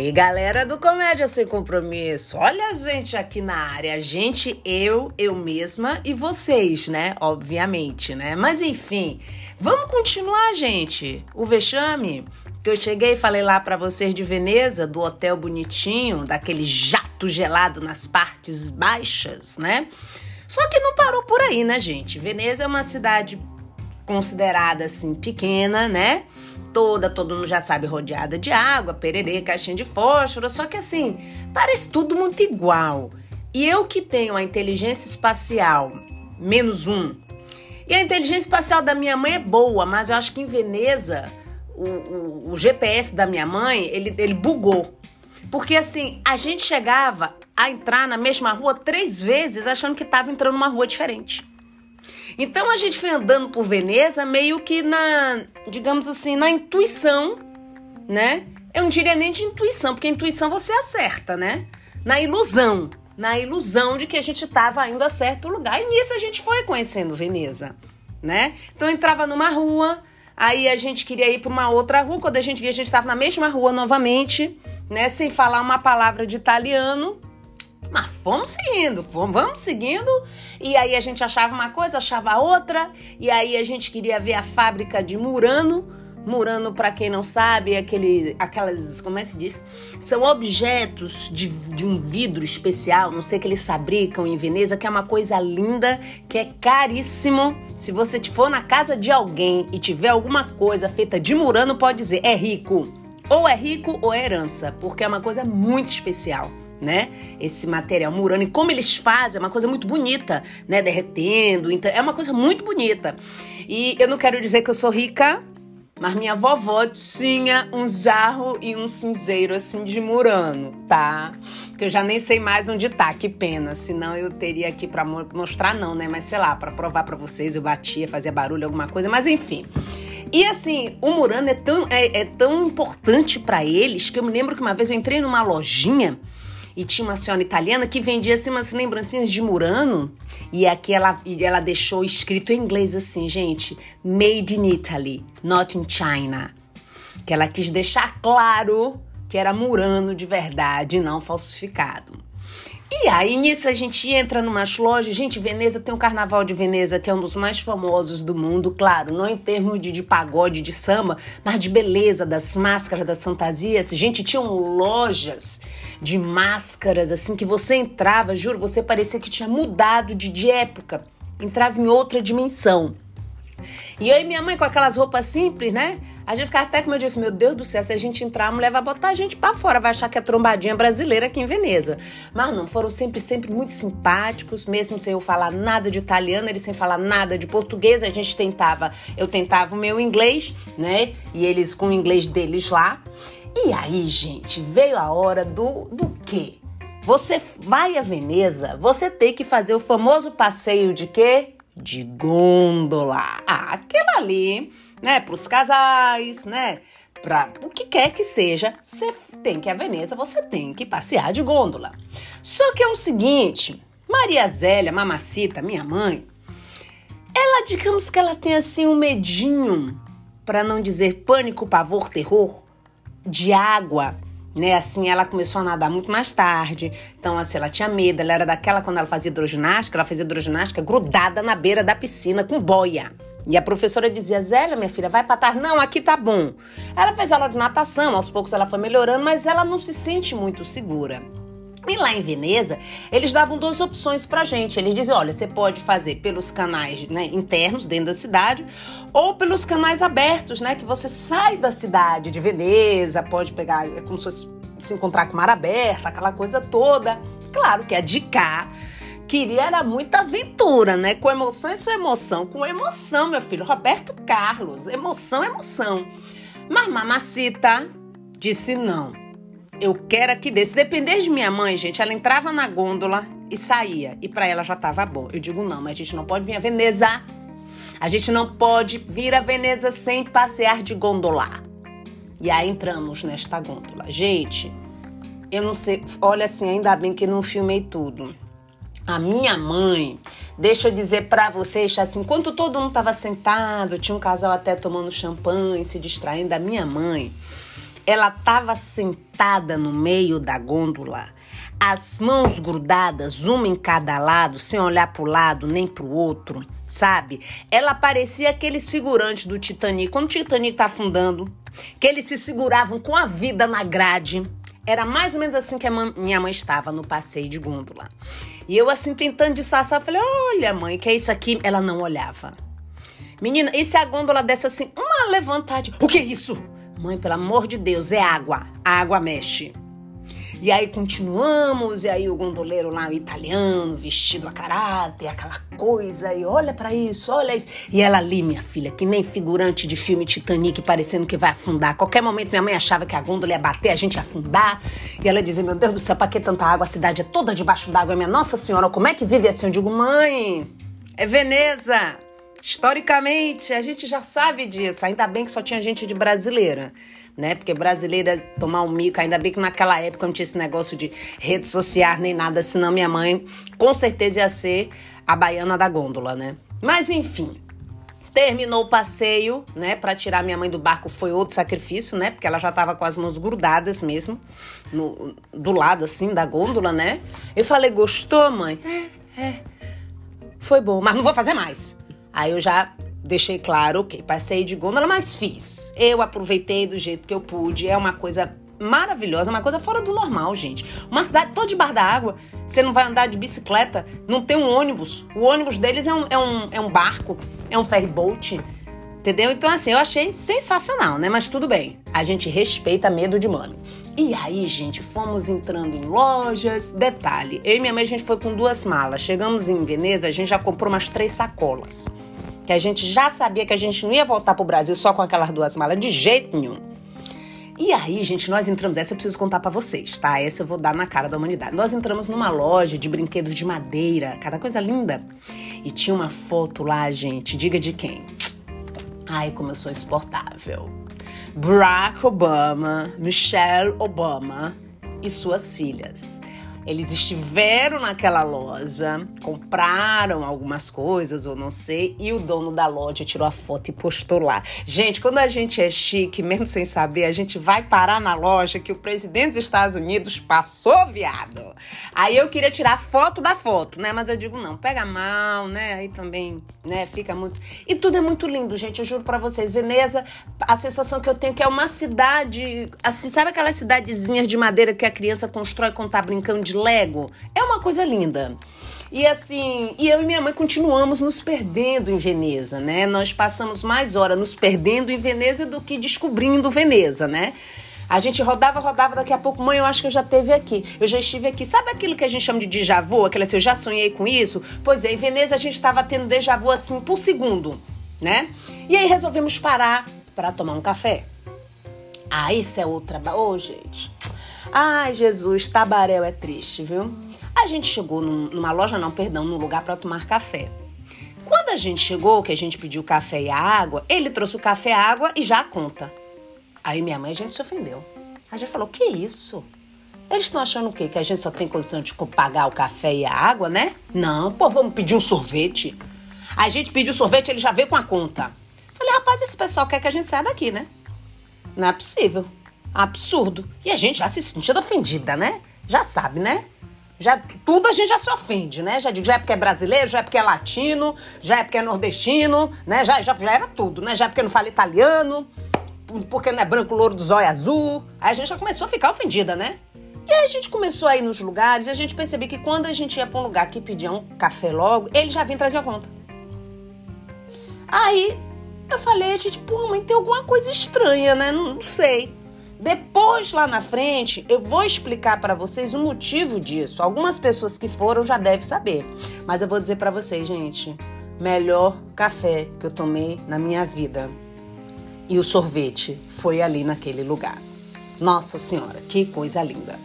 E galera do Comédia Sem Compromisso, olha a gente aqui na área, gente, eu, eu mesma e vocês, né? Obviamente, né? Mas enfim, vamos continuar, gente. O vexame que eu cheguei e falei lá para vocês de Veneza, do hotel bonitinho, daquele jato gelado nas partes baixas, né? Só que não parou por aí, né, gente? Veneza é uma cidade considerada assim pequena, né? Toda, todo mundo já sabe, rodeada de água, pererê, caixinha de fósforo, só que assim, parece tudo muito igual. E eu que tenho a inteligência espacial menos um, e a inteligência espacial da minha mãe é boa, mas eu acho que em Veneza o, o, o GPS da minha mãe ele, ele bugou. Porque assim, a gente chegava a entrar na mesma rua três vezes achando que estava entrando numa rua diferente. Então a gente foi andando por Veneza meio que na, digamos assim, na intuição, né? Eu não diria nem de intuição, porque intuição você acerta, né? Na ilusão, na ilusão de que a gente estava indo a certo lugar. E nisso a gente foi conhecendo Veneza, né? Então entrava numa rua, aí a gente queria ir para uma outra rua, quando a gente via a gente estava na mesma rua novamente, né, sem falar uma palavra de italiano. Mas fomos seguindo, fomos, vamos seguindo. E aí a gente achava uma coisa, achava outra. E aí a gente queria ver a fábrica de Murano. Murano, para quem não sabe, é aquele, aquelas, como é que se diz? São objetos de, de um vidro especial, não sei que eles fabricam em Veneza, que é uma coisa linda, que é caríssimo. Se você for na casa de alguém e tiver alguma coisa feita de Murano, pode dizer, é rico. Ou é rico ou é herança, porque é uma coisa muito especial né? Esse material murano e como eles fazem é uma coisa muito bonita, né? Derretendo, então é uma coisa muito bonita. E eu não quero dizer que eu sou rica, mas minha vovó tinha um jarro e um cinzeiro assim de murano, tá? Que eu já nem sei mais onde tá, que pena. Senão eu teria aqui para mostrar, não, né? Mas sei lá, para provar para vocês, eu batia, fazia barulho, alguma coisa, mas enfim. E assim, o Murano é tão, é, é tão importante para eles que eu me lembro que uma vez eu entrei numa lojinha e tinha uma senhora italiana que vendia assim, umas lembrancinhas de Murano. E aqui ela, ela deixou escrito em inglês assim, gente: Made in Italy, not in China. Que ela quis deixar claro que era Murano de verdade, não falsificado. E aí, nisso, a gente entra numas lojas. Gente, Veneza tem o Carnaval de Veneza, que é um dos mais famosos do mundo, claro, não em termos de, de pagode, de samba, mas de beleza, das máscaras, das fantasias. Gente, tinham lojas de máscaras, assim, que você entrava, juro, você parecia que tinha mudado de, de época, entrava em outra dimensão. E e minha mãe com aquelas roupas simples, né? A gente ficava até como eu disse, meu Deus do céu, se a gente entrar, a mulher vai botar a gente para fora, vai achar que é trombadinha brasileira aqui em Veneza. Mas não, foram sempre, sempre muito simpáticos, mesmo sem eu falar nada de italiano, eles sem falar nada de português, a gente tentava, eu tentava o meu inglês, né? E eles com o inglês deles lá. E aí, gente, veio a hora do, do quê? Você vai a Veneza, você tem que fazer o famoso passeio de quê? De gôndola. Ah, aquela ali né? Para os casais, né? Para o que quer que seja, você tem que ir a Veneza, você tem que passear de gôndola. Só que é o seguinte, Maria Zélia, mamacita, minha mãe, ela, digamos que ela tem assim um medinho, para não dizer pânico, pavor, terror, de água né? Assim, ela começou a nadar muito mais tarde. Então, assim, ela tinha medo. Ela era daquela quando ela fazia hidroginástica, ela fazia hidroginástica grudada na beira da piscina com boia. E a professora dizia: Zélia, minha filha, vai pra tarde. Não, aqui tá bom. Ela fez aula de natação, aos poucos ela foi melhorando, mas ela não se sente muito segura. E lá em Veneza, eles davam duas opções pra gente. Eles diziam: olha, você pode fazer pelos canais né, internos dentro da cidade ou pelos canais abertos, né? Que você sai da cidade de Veneza, pode pegar, é como se fosse se encontrar com mar aberto, aquela coisa toda. Claro que a de cá queria era muita aventura, né? Com emoção e sem emoção. Com emoção, meu filho. Roberto Carlos. Emoção, emoção. Mas mamacita disse não eu quero aqui desse. Depender de minha mãe, gente, ela entrava na gôndola e saía. E para ela já tava bom. Eu digo, não, mas a gente não pode vir a Veneza. A gente não pode vir a Veneza sem passear de gondolar. E aí entramos nesta gôndola. Gente, eu não sei. Olha assim, ainda bem que não filmei tudo. A minha mãe, deixa eu dizer para vocês, assim, enquanto todo mundo tava sentado, tinha um casal até tomando champanhe, se distraindo, a minha mãe ela estava sentada no meio da gôndola, as mãos grudadas, uma em cada lado, sem olhar para o lado nem para o outro, sabe? Ela parecia aqueles figurantes do Titanic. Quando o Titanic tá afundando, que eles se seguravam com a vida na grade. Era mais ou menos assim que a minha mãe estava no passeio de gôndola. E eu assim tentando disfarçar, falei: "Olha, mãe, que é isso aqui?" Ela não olhava. Menina, e se a gôndola desse assim, uma levantada, o que é isso? Mãe, pelo amor de Deus, é água. A água mexe. E aí continuamos, e aí o gondoleiro lá, o italiano, vestido a caráter, aquela coisa, e olha para isso, olha isso. E ela ali, minha filha, que nem figurante de filme Titanic, parecendo que vai afundar. A qualquer momento minha mãe achava que a gôndola ia bater, a gente ia afundar. E ela dizia, meu Deus do céu, pra que tanta água? A cidade é toda debaixo d'água. Minha Nossa Senhora, como é que vive assim? Eu digo, mãe, é Veneza. Historicamente, a gente já sabe disso. Ainda bem que só tinha gente de brasileira né? Porque brasileira tomar um mico, ainda bem que naquela época não tinha esse negócio de rede social nem nada, senão minha mãe com certeza ia ser a baiana da gôndola, né? Mas enfim, terminou o passeio, né? Para tirar minha mãe do barco foi outro sacrifício, né? Porque ela já tava com as mãos grudadas mesmo, no, do lado assim da gôndola, né? Eu falei, gostou, mãe? É, é. Foi bom, mas não vou fazer mais. Aí eu já deixei claro, ok, passei de gôndola, mas fiz. Eu aproveitei do jeito que eu pude. É uma coisa maravilhosa, uma coisa fora do normal, gente. Uma cidade toda debaixo da água. Você não vai andar de bicicleta, não tem um ônibus. O ônibus deles é um, é um, é um barco, é um ferry boat. Entendeu? Então, assim, eu achei sensacional, né? Mas tudo bem. A gente respeita medo de mano. E aí, gente, fomos entrando em lojas. Detalhe, eu e minha mãe, a gente foi com duas malas. Chegamos em Veneza, a gente já comprou umas três sacolas que a gente já sabia que a gente não ia voltar pro Brasil só com aquelas duas malas de jeito nenhum. E aí, gente, nós entramos. Essa eu preciso contar para vocês, tá? Essa eu vou dar na cara da humanidade. Nós entramos numa loja de brinquedos de madeira, cada coisa linda. E tinha uma foto lá, gente. Diga de quem? Ai, como eu sou exportável. Barack Obama, Michelle Obama e suas filhas. Eles estiveram naquela loja, compraram algumas coisas ou não sei, e o dono da loja tirou a foto e postou lá. Gente, quando a gente é chique, mesmo sem saber, a gente vai parar na loja que o presidente dos Estados Unidos passou, viado. Aí eu queria tirar foto da foto, né? Mas eu digo, não, pega mal, né? Aí também, né, fica muito. E tudo é muito lindo, gente. Eu juro para vocês, Veneza, a sensação que eu tenho é que é uma cidade, assim, sabe aquelas cidadezinhas de madeira que a criança constrói quando tá brincando de Lego. É uma coisa linda. E assim, e eu e minha mãe continuamos nos perdendo em Veneza, né? Nós passamos mais hora nos perdendo em Veneza do que descobrindo Veneza, né? A gente rodava, rodava, daqui a pouco, mãe, eu acho que eu já teve aqui. Eu já estive aqui. Sabe aquilo que a gente chama de déjà vu? Aquela assim, eu já sonhei com isso? Pois é, em Veneza a gente estava tendo déjà vu assim por segundo, né? E aí resolvemos parar para tomar um café. Ah, isso é outra. Ô, oh, gente. Ai, Jesus, Tabaréu é triste, viu? A gente chegou num, numa loja, não, perdão, num lugar para tomar café. Quando a gente chegou, que a gente pediu café e a água, ele trouxe o café e a água e já a conta. Aí minha mãe, a gente se ofendeu. A gente falou, que isso? Eles estão achando o quê? Que a gente só tem condição de pagar o café e a água, né? Não, pô, vamos pedir um sorvete. A gente pediu sorvete, ele já veio com a conta. Falei, rapaz, esse pessoal quer que a gente saia daqui, né? Não é possível. Absurdo. E a gente já se sentindo ofendida, né? Já sabe, né? Já, tudo a gente já se ofende, né? Já, já é porque é brasileiro, já é porque é latino, já é porque é nordestino, né? Já, já, já era tudo, né? Já é porque não fala italiano, porque não é branco, louro do zóio azul. Aí a gente já começou a ficar ofendida, né? E aí a gente começou a ir nos lugares e a gente percebeu que quando a gente ia pra um lugar que pedia um café logo, ele já vinha trazer a conta. Aí eu falei, a gente, pô, mãe, tem alguma coisa estranha, né? Não, não sei. Depois, lá na frente, eu vou explicar para vocês o motivo disso. Algumas pessoas que foram já devem saber. Mas eu vou dizer para vocês, gente, melhor café que eu tomei na minha vida. E o sorvete foi ali naquele lugar. Nossa Senhora, que coisa linda.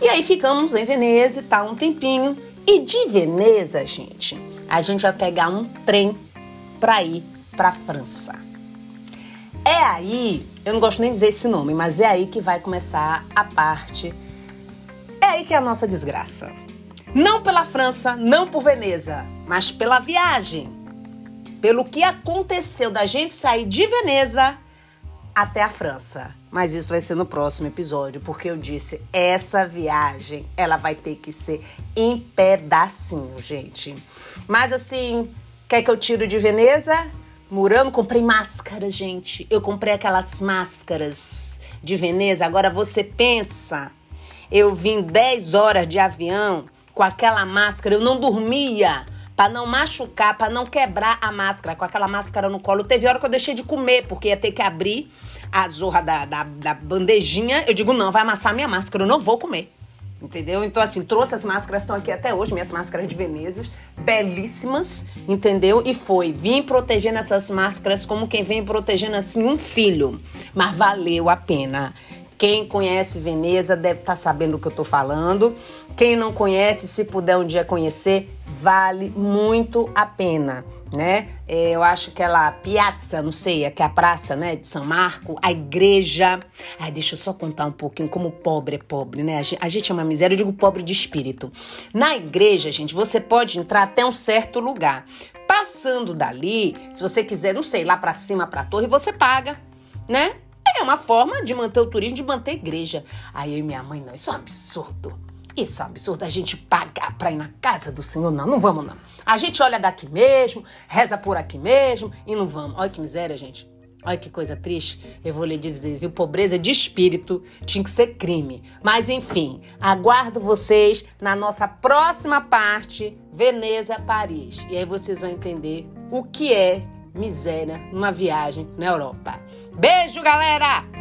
E aí ficamos em Veneza e tal um tempinho. E de Veneza, gente, a gente vai pegar um trem para ir para França. É aí, eu não gosto nem de dizer esse nome, mas é aí que vai começar a parte. É aí que é a nossa desgraça. Não pela França, não por Veneza, mas pela viagem. Pelo que aconteceu da gente sair de Veneza até a França. Mas isso vai ser no próximo episódio, porque eu disse, essa viagem, ela vai ter que ser em pedacinho, gente. Mas assim, quer que eu tiro de Veneza? Murano, comprei máscara, gente. Eu comprei aquelas máscaras de Veneza. Agora você pensa, eu vim 10 horas de avião com aquela máscara, eu não dormia para não machucar, para não quebrar a máscara, com aquela máscara no colo. Teve hora que eu deixei de comer, porque ia ter que abrir a zorra da, da, da bandejinha. Eu digo, não, vai amassar minha máscara, eu não vou comer. Entendeu? Então, assim, trouxe as máscaras, estão aqui até hoje, minhas máscaras de Venezas, belíssimas, entendeu? E foi, vim protegendo essas máscaras como quem vem protegendo, assim, um filho. Mas valeu a pena. Quem conhece Veneza deve estar tá sabendo do que eu estou falando. Quem não conhece, se puder um dia conhecer, vale muito a pena, né? É, eu acho que ela Piazza, não sei, aqui é a praça, né, de São Marco, a igreja. Ai, deixa eu só contar um pouquinho como pobre é pobre, né? A gente é uma miséria, eu digo pobre de espírito. Na igreja, gente, você pode entrar até um certo lugar. Passando dali, se você quiser, não sei, lá para cima, para a torre, você paga, né? É uma forma de manter o turismo, de manter a igreja. Aí eu e minha mãe, não, isso é um absurdo. Isso é um absurdo a gente pagar pra ir na casa do Senhor. Não, não vamos não. A gente olha daqui mesmo, reza por aqui mesmo e não vamos. Olha que miséria, gente. Olha que coisa triste. Eu vou lhe dizer, viu? Pobreza de espírito tinha que ser crime. Mas enfim, aguardo vocês na nossa próxima parte, Veneza, Paris. E aí vocês vão entender o que é miséria numa viagem na Europa. Beijo, galera!